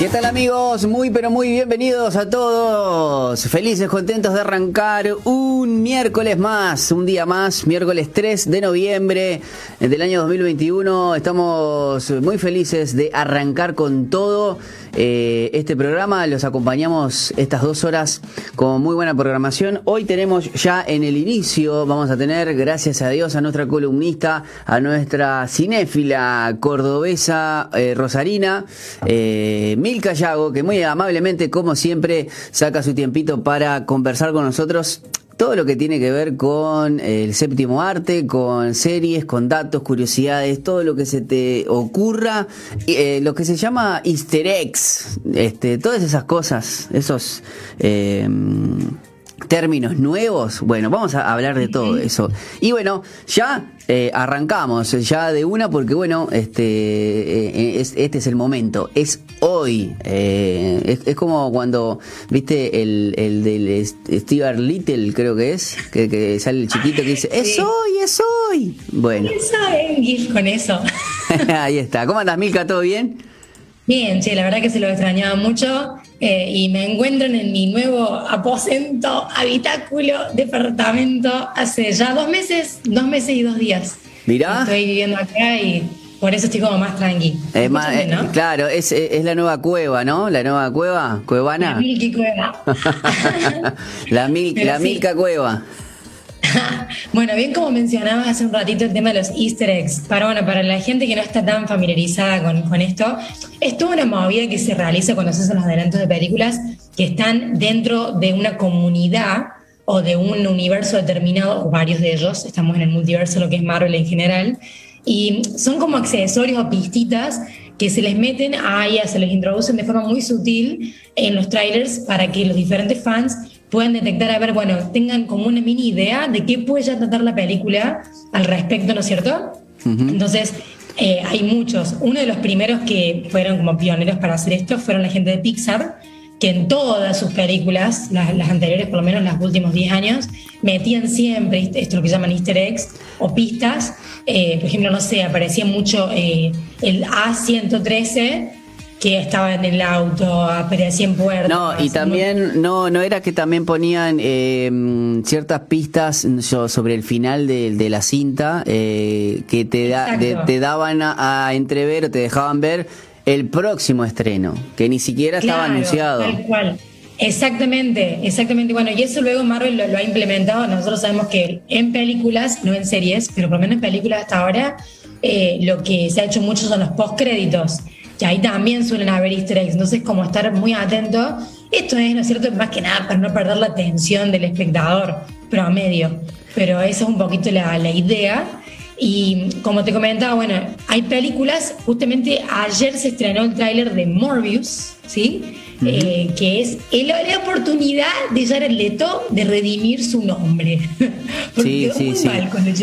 ¿Qué tal amigos? Muy pero muy bienvenidos a todos. Felices, contentos de arrancar un miércoles más, un día más, miércoles 3 de noviembre del año 2021. Estamos muy felices de arrancar con todo eh, este programa. Los acompañamos estas dos horas con muy buena programación. Hoy tenemos ya en el inicio, vamos a tener, gracias a Dios, a nuestra columnista, a nuestra cinéfila cordobesa eh, Rosarina. Eh, Milka que muy amablemente, como siempre, saca su tiempito para conversar con nosotros todo lo que tiene que ver con el séptimo arte, con series, con datos, curiosidades, todo lo que se te ocurra, eh, lo que se llama easter eggs, este, todas esas cosas, esos... Eh, términos nuevos. Bueno, vamos a hablar de todo eso. Y bueno, ya eh, arrancamos, ya de una, porque bueno, este, eh, este es el momento, es hoy. Eh, es, como cuando, viste, el, el del Steve Little, creo que es, que, sale el chiquito que dice, es hoy, es hoy. Bueno. con eso. Ahí está. ¿Cómo andas, Milka? ¿Todo bien? Bien, sí, la verdad que se lo extrañaba mucho eh, y me encuentran en mi nuevo aposento, habitáculo, departamento hace ya dos meses, dos meses y dos días. Mirá. Estoy viviendo acá y por eso estoy como más tranqui. Eh, claro, es, es, la nueva cueva, ¿no? La nueva cueva, cuevana. La Milky Cueva. la, mil, la Milka Cueva. bueno, bien como mencionabas hace un ratito el tema de los easter eggs, para, bueno, para la gente que no está tan familiarizada con, con esto, es toda una movida que se realiza cuando se hacen los adelantos de películas que están dentro de una comunidad o de un universo determinado, o varios de ellos, estamos en el multiverso, lo que es Marvel en general, y son como accesorios o pistitas que se les meten ahí, se les introducen de forma muy sutil en los trailers para que los diferentes fans puedan detectar, a ver, bueno, tengan como una mini idea de qué puede ya tratar la película al respecto, ¿no es cierto? Entonces, eh, hay muchos. Uno de los primeros que fueron como pioneros para hacer esto fueron la gente de Pixar, que en todas sus películas, las, anteriores, por lo menos los últimos 10 años, metían siempre esto lo que llaman easter eggs o pistas. Eh, por ejemplo, no sé, aparecía mucho eh, el A113 que estaba en el auto, aparecía en puertas. No, y también, no, no era que también ponían eh, ciertas pistas sobre el final de, la cinta eh, que te, da, te daban a, entrever o te dejaban ver el próximo estreno, que ni siquiera estaba anunciado. Tal cual. Exactamente, exactamente. Bueno, y eso luego Marvel lo, ha implementado. Nosotros sabemos que en películas, no en series, pero por lo menos en películas hasta ahora, eh, lo que se ha hecho mucho son los postcréditos que ahí también suelen haber easter eggs, entonces como estar muy atento. Esto es, ¿no es cierto?, más que nada para no perder la atención del espectador promedio, pero esa es un poquito la, la idea. Y como te comentaba, bueno, hay películas, justamente ayer se estrenó el tráiler de Morbius, ¿sí? Eh, que es la oportunidad de Jared Leto de redimir su nombre. sí, sí, sí.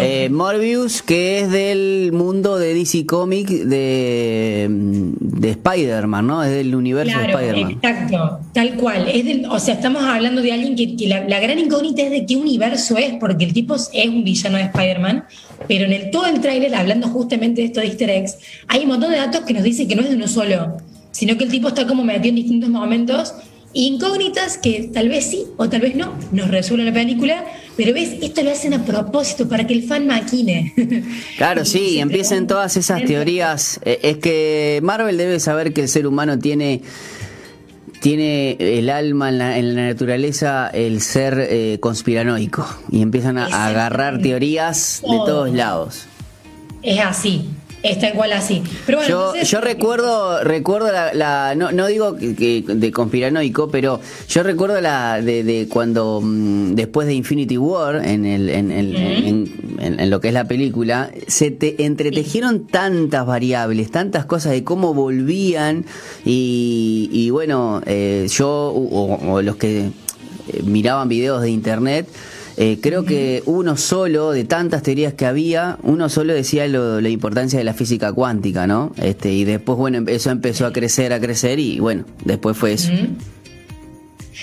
Eh, Morbius, que es del mundo de DC Comics de, de Spider-Man, ¿no? Es del universo de Spider-Man. Exacto, tal cual. Es del, o sea, estamos hablando de alguien que, la, gran incógnita es de qué universo es, porque el tipo es un villano de Spider-Man, pero en el, todo el tráiler, hablando justamente de esto de easter eggs, hay un montón de datos que nos dicen que no es de uno solo sino que el tipo está como metido en distintos momentos incógnitas que tal vez sí o tal vez no nos resuelven la película, pero ves, esto lo hacen a propósito para que el fan maquine. Claro, sí, empiecen todas esas teorías. Eh, es que Marvel debe saber que el ser humano tiene tiene el alma en la, naturaleza el ser eh, conspiranoico y empiezan a agarrar teorías de todos lados. Es así, Está igual así. Pero yo, yo recuerdo, recuerdo la, no, no, digo que, de conspiranoico, pero yo recuerdo la de, de cuando mm, después de Infinity War, en, el, en, el, en, lo que es la película, se te entretejieron tantas variables, tantas cosas de cómo volvían y, y bueno, eh, yo o los que eh, miraban videos de internet, eh, creo que uno solo, de tantas teorías que había, uno solo decía la importancia de la física cuántica, ¿no? Este, y después, bueno, eso empezó a crecer, a crecer y bueno, después fue eso.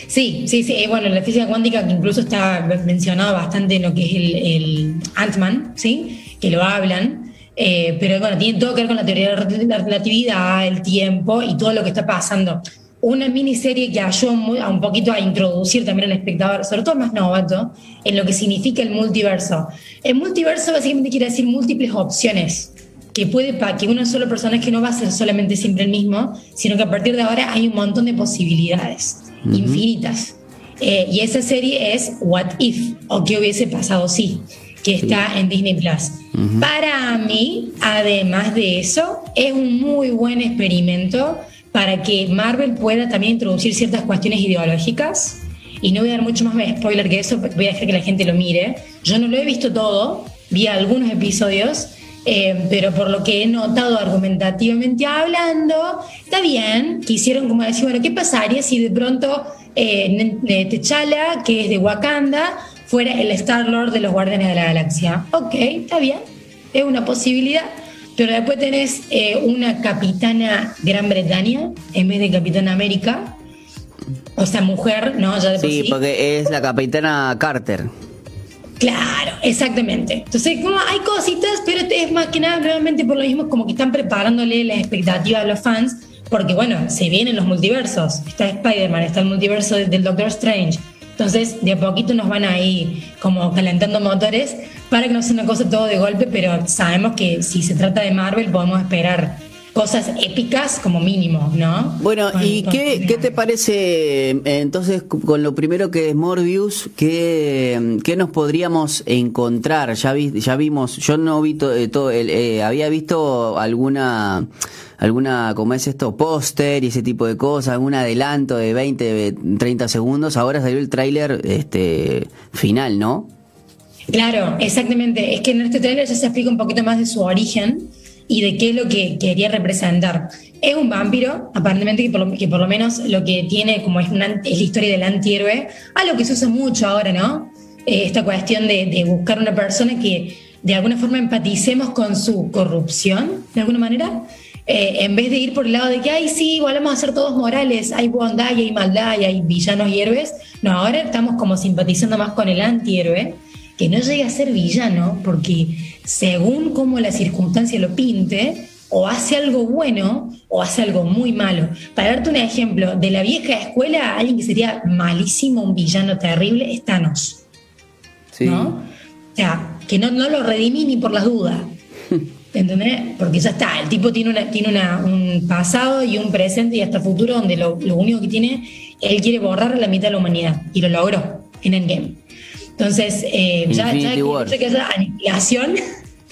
Sí, sí, sí. Bueno, la física cuántica que incluso está mencionado bastante en lo que es el, el Ant-Man, ¿sí? Que lo hablan. Eh, pero bueno, tiene todo que ver con la teoría de la relatividad, el tiempo y todo lo que está pasando. Una miniserie que ayudó a un poquito a introducir también al espectador, sobre todo más novato, en lo que significa el multiverso. El multiverso básicamente quiere decir múltiples opciones que puede para que una sola persona que no va a ser solamente siempre el mismo, sino que a partir de ahora hay un montón de posibilidades, infinitas. Eh, y esa serie es What If, o qué hubiese pasado si, que está en Disney Plus. Para mí, además de eso, es un muy buen experimento para que Marvel pueda también introducir ciertas cuestiones ideológicas. Y no voy a dar mucho más spoiler que eso, voy a dejar que la gente lo mire. Yo no lo he visto todo, vi algunos episodios, eh, pero por lo que he notado argumentativamente hablando, está bien, quisieron como decir, bueno, ¿qué pasaría si de pronto eh, T'Challa, que es de Wakanda, fuera el Star-Lord de los Guardianes de la Galaxia? Ok, está bien, es una posibilidad. Pero después tenés eh, una capitana Gran Bretaña en vez de capitana América. O sea, mujer, ¿no? Ya de sí, porque es la capitana Carter. Claro, exactamente. Entonces, como hay cositas, pero es más que nada nuevamente por lo mismo como que están preparándole las expectativas a los fans, porque bueno, se vienen los multiversos. Está Spider-Man, está el multiverso del Doctor Strange. Entonces, de a poquito nos van a ir como calentando motores para que no sea una cosa todo de golpe, pero sabemos que si se trata de Marvel podemos esperar cosas épicas como mínimo, ¿no? Bueno, ¿y qué, qué, te parece entonces con lo primero que es Morbius? ¿Qué, qué nos podríamos encontrar? Ya, vi, ya vimos, yo no vi eh, todo, eh, había visto alguna, alguna, ¿cómo es esto? Póster y ese tipo de cosas, algún adelanto de 20, 30 segundos, ahora salió el tráiler este, final, ¿no? Claro, exactamente. Es que en este tráiler ya se explica un poquito más de su origen y de qué es lo que quería representar. Es un vampiro, aparentemente que por lo, que por lo menos lo que tiene como es, una, es la historia del antihéroe, algo que se usa mucho ahora, ¿no? Eh, esta cuestión de, de, buscar una persona que de alguna forma empaticemos con su corrupción, de alguna manera, eh, en vez de ir por el lado de que, ay, sí, igual vamos a ser todos morales, hay bondad y hay maldad y hay villanos y héroes, no, ahora estamos como simpatizando más con el antihéroe, que no llegue a ser villano, porque según cómo la circunstancia lo pinte, o hace algo bueno o hace algo muy malo. Para darte un ejemplo, de la vieja escuela, alguien que sería malísimo, un villano terrible, es Thanos. ¿No? O sea, que no, no lo redimí ni por las dudas. ¿Entendés? Porque ya está, el tipo tiene, una, tiene un pasado y un presente y hasta futuro donde lo, único que tiene, él quiere borrar la mitad de la humanidad y lo logró en Endgame. Entonces, eh, ya, ya que, que haya aniquilación,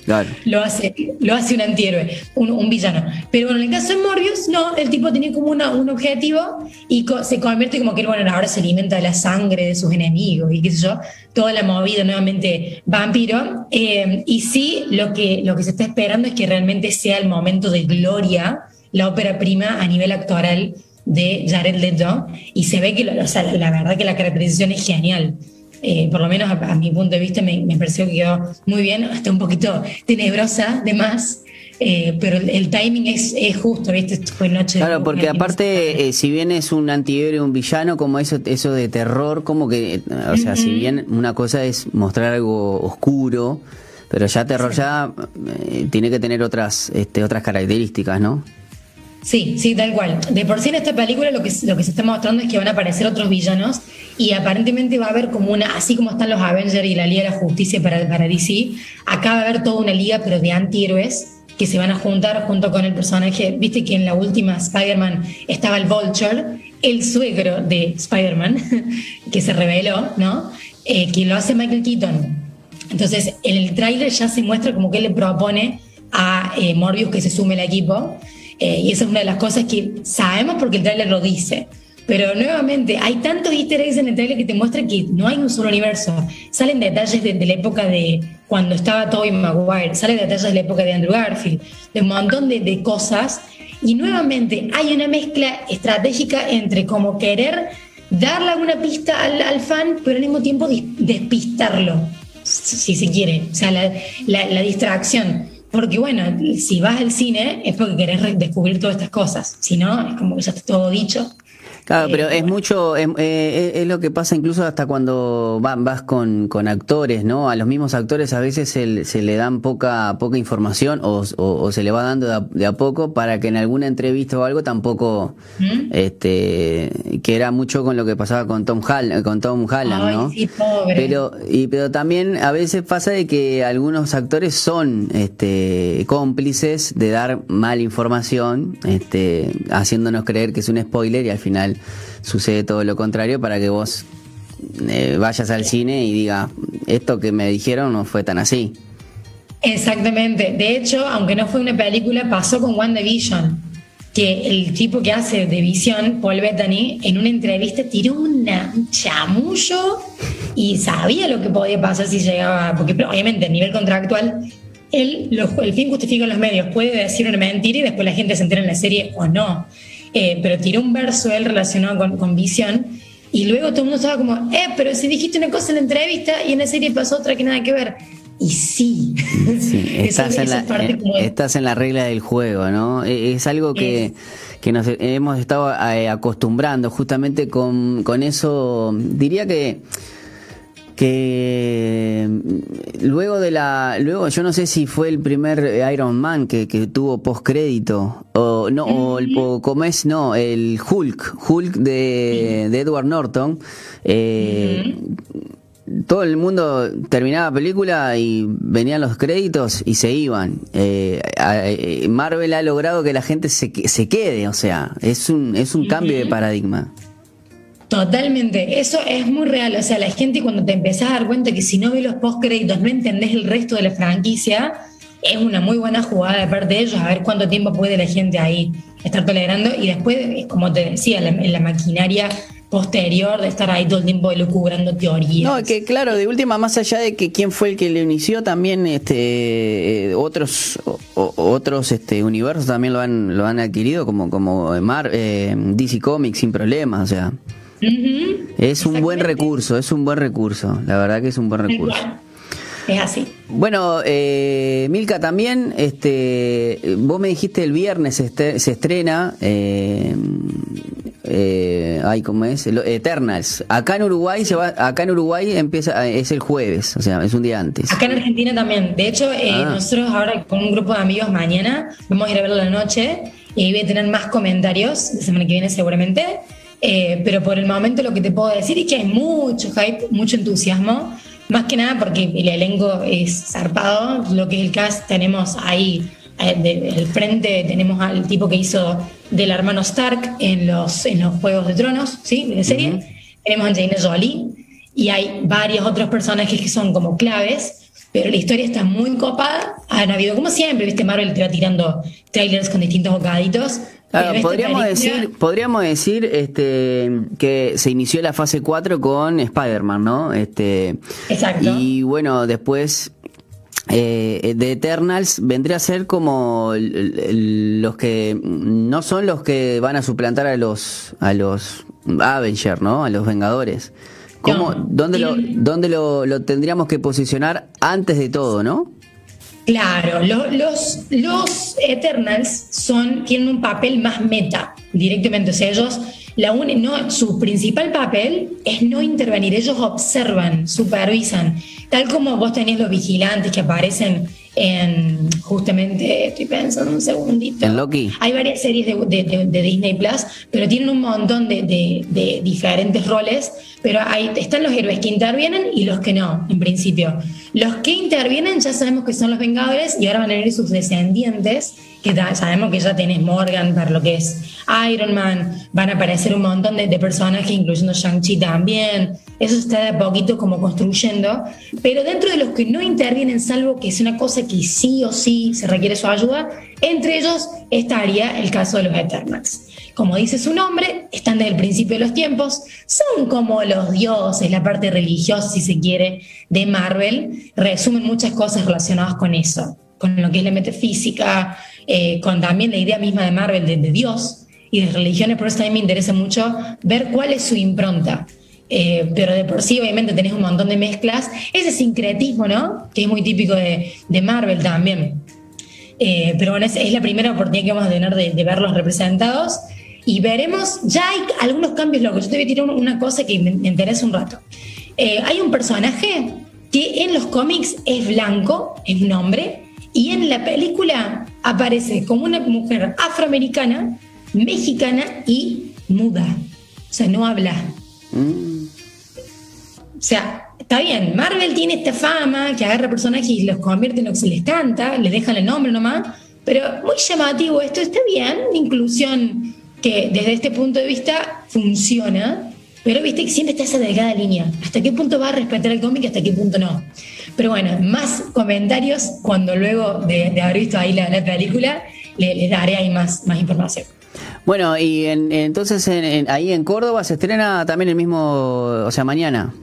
lo, hace, lo hace un antihéroe, un, villano. Pero bueno, en el caso de Morbius, no, el tipo tiene como una, un objetivo y se convierte como que bueno, ahora se alimenta de la sangre de sus enemigos y qué sé yo, toda la movida nuevamente vampiro. Eh, y sí, lo que, lo que se está esperando es que realmente sea el momento de gloria, la ópera prima a nivel actoral de Jared Leto. Y se ve que la verdad que la caracterización es genial. Eh, por lo menos a, mi punto de vista, me, pareció que quedó muy bien, hasta un poquito tenebrosa de más. Eh, pero el, timing es, justo, ¿viste? Fue noche. Claro, porque aparte, eh, si bien es un antihéroe, un villano, como eso, eso de terror, como que, o sea, si bien una cosa es mostrar algo oscuro, pero ya terror ya tiene que tener otras, este, otras características, ¿no? Sí, sí, tal cual. De por sí en esta película lo que, lo que se está mostrando es que van a aparecer otros villanos y aparentemente va a haber como una, así como están los Avengers y la Liga de la Justicia para, para DC, acá va a haber toda una liga pero de antihéroes que se van a juntar junto con el personaje, viste que en la última Spider-Man estaba el Vulture, el suegro de Spider-Man, que se reveló, ¿no? Eh, que lo hace Michael Keaton. Entonces, en el tráiler ya se muestra como que él le propone a eh, Morbius que se sume al equipo eh, y esa es una de las cosas que sabemos porque el tráiler lo dice. Pero nuevamente, hay tantos easter eggs en el trailer que te muestra que no hay un solo universo. Salen detalles de, la época de cuando estaba Tobey Maguire, salen detalles de la época de Andrew Garfield, de un montón de, cosas. Y nuevamente, hay una mezcla estratégica entre como querer darle alguna pista al, fan, pero al mismo tiempo despistarlo, si se quiere. O sea, la, la distracción. Porque bueno, si vas al cine es porque querés descubrir todas estas cosas. Si no, es como que ya está todo dicho. Claro, pero es mucho, eh, es, lo que pasa incluso hasta cuando vas con, con actores, ¿no? A los mismos actores a veces se, se le dan poca poca información o, o, se le va dando de a, poco para que en alguna entrevista o algo tampoco, ¿Mm? este, que era mucho con lo que pasaba con Tom Hall, con Tom Holland, ¿no? Sí, pobre. Pero y pero también a veces pasa de que algunos actores son, este, cómplices de dar mala información, este, haciéndonos creer que es un spoiler y al final sucede todo lo contrario para que vos eh, vayas al cine y diga, esto que me dijeron no fue tan así. Exactamente. De hecho, aunque no fue una película, pasó con WandaVision, que el tipo que hace de Visión, Paul Bettany, en una entrevista tiró un chamullo y sabía lo que podía pasar si llegaba, porque obviamente a nivel contractual, él, el fin justifica los medios, puede decir una mentira y después la gente se entera en la serie o no. Eh, pero tiró un verso él relacionado con, con, visión y luego todo el mundo estaba como, eh, pero si dijiste una cosa en la entrevista y en la serie pasó otra que nada que ver. Y sí, estás, en la, eh, estás, en la, regla del juego, ¿no? E, es algo que, que nos hemos estado eh, acostumbrando justamente con, con eso, diría que que mm, luego de la luego yo no sé si fue el primer Iron Man que, que tuvo postcrédito o no o, como es no el Hulk Hulk de, de Edward Norton eh, todo el mundo terminaba la película y venían los créditos y se iban. Eh, eh, Marvel ha logrado que la gente se, se quede, o sea, es un, es un cambio de paradigma. Totalmente, eso es muy real. O sea, la gente cuando te empezás a dar cuenta que si no ves los postcréditos no entendés el resto de la franquicia, es una muy buena jugada de parte de ellos, a ver cuánto tiempo puede la gente ahí estar tolerando. Y después, como te decía, en la maquinaria posterior de estar ahí todo el tiempo lucubrando teorías. No, que claro, de última, más allá de que quién fue el que lo inició, también este eh, otros otros este universos también lo han lo han adquirido como como Mar, eh, DC Comics sin problemas, o sea. Es un buen recurso, es un buen recurso, la verdad que es un buen recurso. Es así. Bueno, eh, Milka, también, este, vos me dijiste el viernes se, se estrena, eh, eh, ay, ¿cómo es? Eternals. Acá en Uruguay se va, acá en Uruguay empieza, es el jueves, o sea, es un día antes. Acá en Argentina también. De hecho, eh, ah. nosotros ahora con un grupo de amigos mañana vamos a ir a verlo la noche y voy a tener más comentarios la semana que viene seguramente. Eh, pero por el momento lo que te puedo decir es que hay mucho hype, mucho entusiasmo, más que nada porque el elenco es zarpado, lo que es el cast tenemos ahí eh, del frente tenemos al tipo que hizo del hermano Stark en los, en los Juegos de Tronos, ¿sí? De serie. Tenemos a Angelina Jolie y hay varios otros personajes que son como claves, pero la historia está muy copada. Han habido, como siempre, ¿viste? Marvel te va tirando trailers con distintos bocaditos podríamos decir, podríamos decir este, que se inició la fase 4 con Spider-Man, ¿no? Este, Exacto. Y bueno, después eh, de Eternals vendría a ser como los que no son los que van a suplantar a los a los Avengers, ¿no? A los Vengadores. ¿Cómo, ¿Dónde, lo, dónde lo, lo tendríamos que posicionar antes de todo, no? Claro, los, los Eternals son, tienen un papel más meta directamente. O sea, ellos, la no, su principal papel es no intervenir. Ellos observan, supervisan. Tal como vos tenés los vigilantes que aparecen en justamente, estoy pensando un segundito. En Loki. Hay varias series de, Disney Plus, pero tienen un montón de, diferentes roles, pero hay, están los héroes que intervienen y los que no, en principio. Los que intervienen ya sabemos que son los Vengadores y ahora van a venir sus descendientes, que sabemos que ya tenés Morgan para lo que es Iron Man, van a aparecer un montón de, personajes, incluyendo Shang-Chi también. Eso está de a poquito como construyendo, pero dentro de los que no intervienen, salvo que es una cosa que sí o sí se requiere su ayuda, entre ellos estaría el caso de los Eternals. Como dice su nombre, están desde el principio de los tiempos, son como los dioses, la parte religiosa, si se quiere, de Marvel, resumen muchas cosas relacionadas con eso, con lo que es la metafísica, eh, con también la idea misma de Marvel de, Dios y de religiones, por eso también me interesa mucho ver cuál es su impronta. Eh, pero de por sí obviamente tenés un montón de mezclas, ese sincretismo, ¿no? Que es muy típico de, de Marvel también. Eh, pero bueno, es, es, la primera oportunidad que vamos a tener de, de verlos representados y veremos, ya hay algunos cambios locos. Yo te voy a tirar una cosa que me, interesa un rato. Eh, hay un personaje que en los cómics es blanco, es un hombre, y en la película aparece como una mujer afroamericana, mexicana y muda. O sea, no habla. Mm. O sea, está bien, Marvel tiene esta fama que agarra personajes y los convierte en lo que se les canta, les dejan el nombre nomás, pero muy llamativo esto, está bien, inclusión que desde este punto de vista funciona, pero viste que siempre está esa delgada línea. ¿Hasta qué punto va a respetar el cómic y hasta qué punto no? Pero bueno, más comentarios cuando luego de, haber visto ahí la, película, les daré ahí más, más información. Bueno, y entonces ahí en Córdoba se estrena también el mismo, o sea, mañana.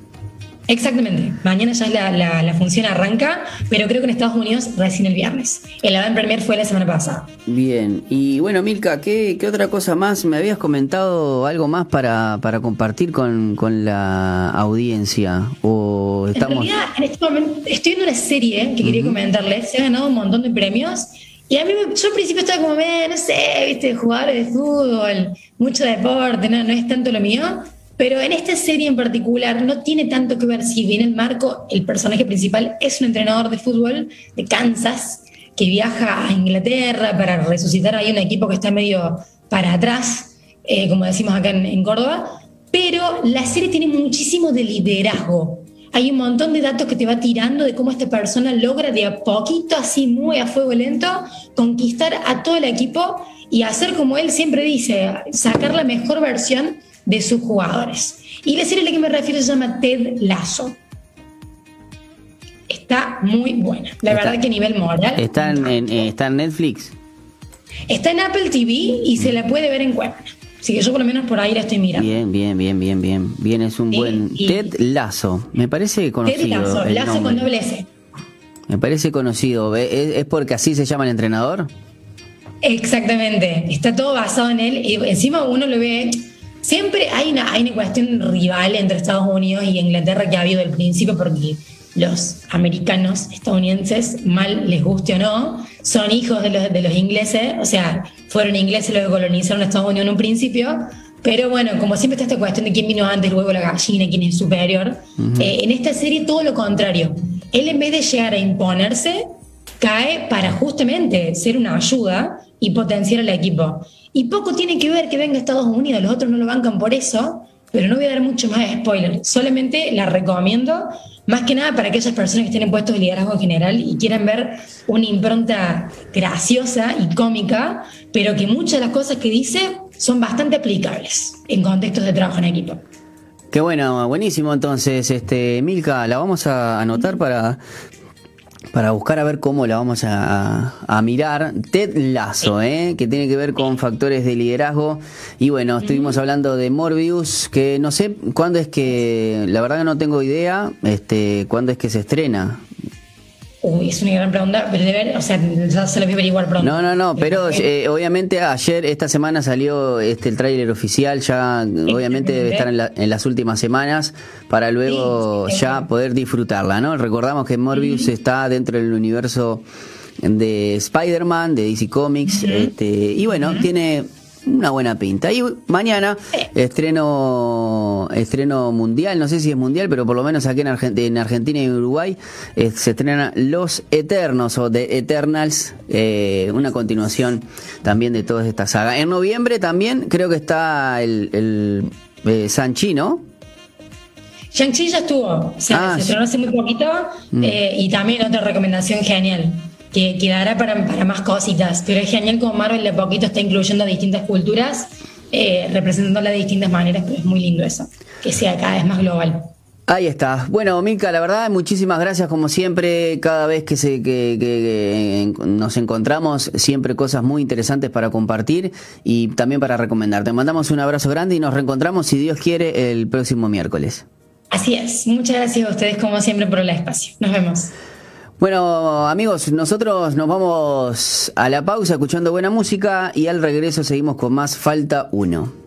Exactamente. Mañana ya la, la, función arranca, pero creo que en Estados Unidos recién el viernes. El Avant Premier fue la semana pasada. Bien. Y bueno, Milka, ¿qué, qué otra cosa más? ¿Me habías comentado algo más para, para compartir con, con la audiencia? ¿O estamos... En realidad, en este momento estoy viendo una serie que quería comentarles. Se ha ganado un montón de premios. Y a mí, yo al principio estaba como, no sé, viste, jugar de fútbol, mucho deporte, no, no es tanto lo mío. Pero en esta serie en particular no tiene tanto que ver si bien el marco, el personaje principal es un entrenador de fútbol de Kansas que viaja a Inglaterra para resucitar ahí un equipo que está medio para atrás, eh, como decimos acá en, Córdoba, pero la serie tiene muchísimo de liderazgo. Hay un montón de datos que te va tirando de cómo esta persona logra de a poquito, así muy a fuego lento, conquistar a todo el equipo y hacer como él siempre dice, sacar la mejor versión de sus jugadores. Y la serie a la que me refiero se llama Ted Lasso. Está muy buena. La verdad que a nivel moral. Está en, eh, está en Netflix. Está en Apple TV y se la puede ver en Cuevana. Así que yo por lo menos por ahí la estoy mirando. Bien, bien, bien, bien, bien. Bien, es un buen... Ted Lasso. Me parece conocido. Ted Lasso, Lasso con doble S. Me parece conocido. ¿Es, porque así se llama el entrenador? Exactamente. Está todo basado en él. Y encima uno lo ve Siempre hay una, hay una cuestión rival entre Estados Unidos y Inglaterra que ha habido del principio porque los americanos estadounidenses, mal les guste o no, son hijos de los, de los ingleses, o sea, fueron ingleses los que colonizaron Estados Unidos en un principio, pero bueno, como siempre está esta cuestión de quién vino antes, luego la gallina, quién es superior, eh, en esta serie todo lo contrario. Él en vez de llegar a imponerse, cae para justamente ser una ayuda y potenciar al equipo. Y poco tiene que ver que venga Estados Unidos, los otros no lo bancan por eso, pero no voy a dar mucho más spoiler. Solamente la recomiendo, más que nada para aquellas personas que tienen puestos de liderazgo en general y quieran ver una impronta graciosa y cómica, pero que muchas de las cosas que dice son bastante aplicables en contextos de trabajo en equipo. Qué bueno, buenísimo. Entonces, este Milka, la vamos a anotar para para buscar a ver cómo la vamos a, mirar. Ted Lazo, ¿eh? que tiene que ver con factores de liderazgo. Y bueno, estuvimos hablando de Morbius, que no sé cuándo es que, la verdad que no tengo idea, este, cuándo es que se estrena. Uy, es una gran pregunta, pero de ver, o sea, ya se lo voy a averiguar pronto. No, no, no, pero eh, obviamente ayer, esta semana salió este el tráiler oficial, ya obviamente debe estar en, las últimas semanas para luego ya poder disfrutarla, ¿no? Recordamos que Morbius está dentro del universo de Spider-Man, de DC Comics, este, y bueno, tiene una buena pinta. Y mañana estreno estreno mundial, no sé si es mundial, pero por lo menos aquí en, en Argentina y Uruguay eh, se estrena Los Eternos o The Eternals, eh, una continuación también de toda esta saga. En noviembre también creo que está el, el eh, Sanchi, ¿no? Shang-Chi ya estuvo, se, ah, estrenó hace muy poquito mm. y también otra recomendación genial que quedará para, más cositas, pero es genial como Marvel de poquito está incluyendo distintas culturas, eh, representándolas de distintas maneras, pero es muy lindo eso, que sea cada vez más global. Ahí está. Bueno, Mica, la verdad, muchísimas gracias como siempre. Cada vez que, se, que, nos encontramos, siempre cosas muy interesantes para compartir y también para recomendar. Te mandamos un abrazo grande y nos reencontramos, si Dios quiere, el próximo miércoles. Así es. Muchas gracias a ustedes como siempre por el espacio. Nos vemos. Bueno, amigos, nosotros nos vamos a la pausa escuchando buena música y al regreso seguimos con más Falta 1.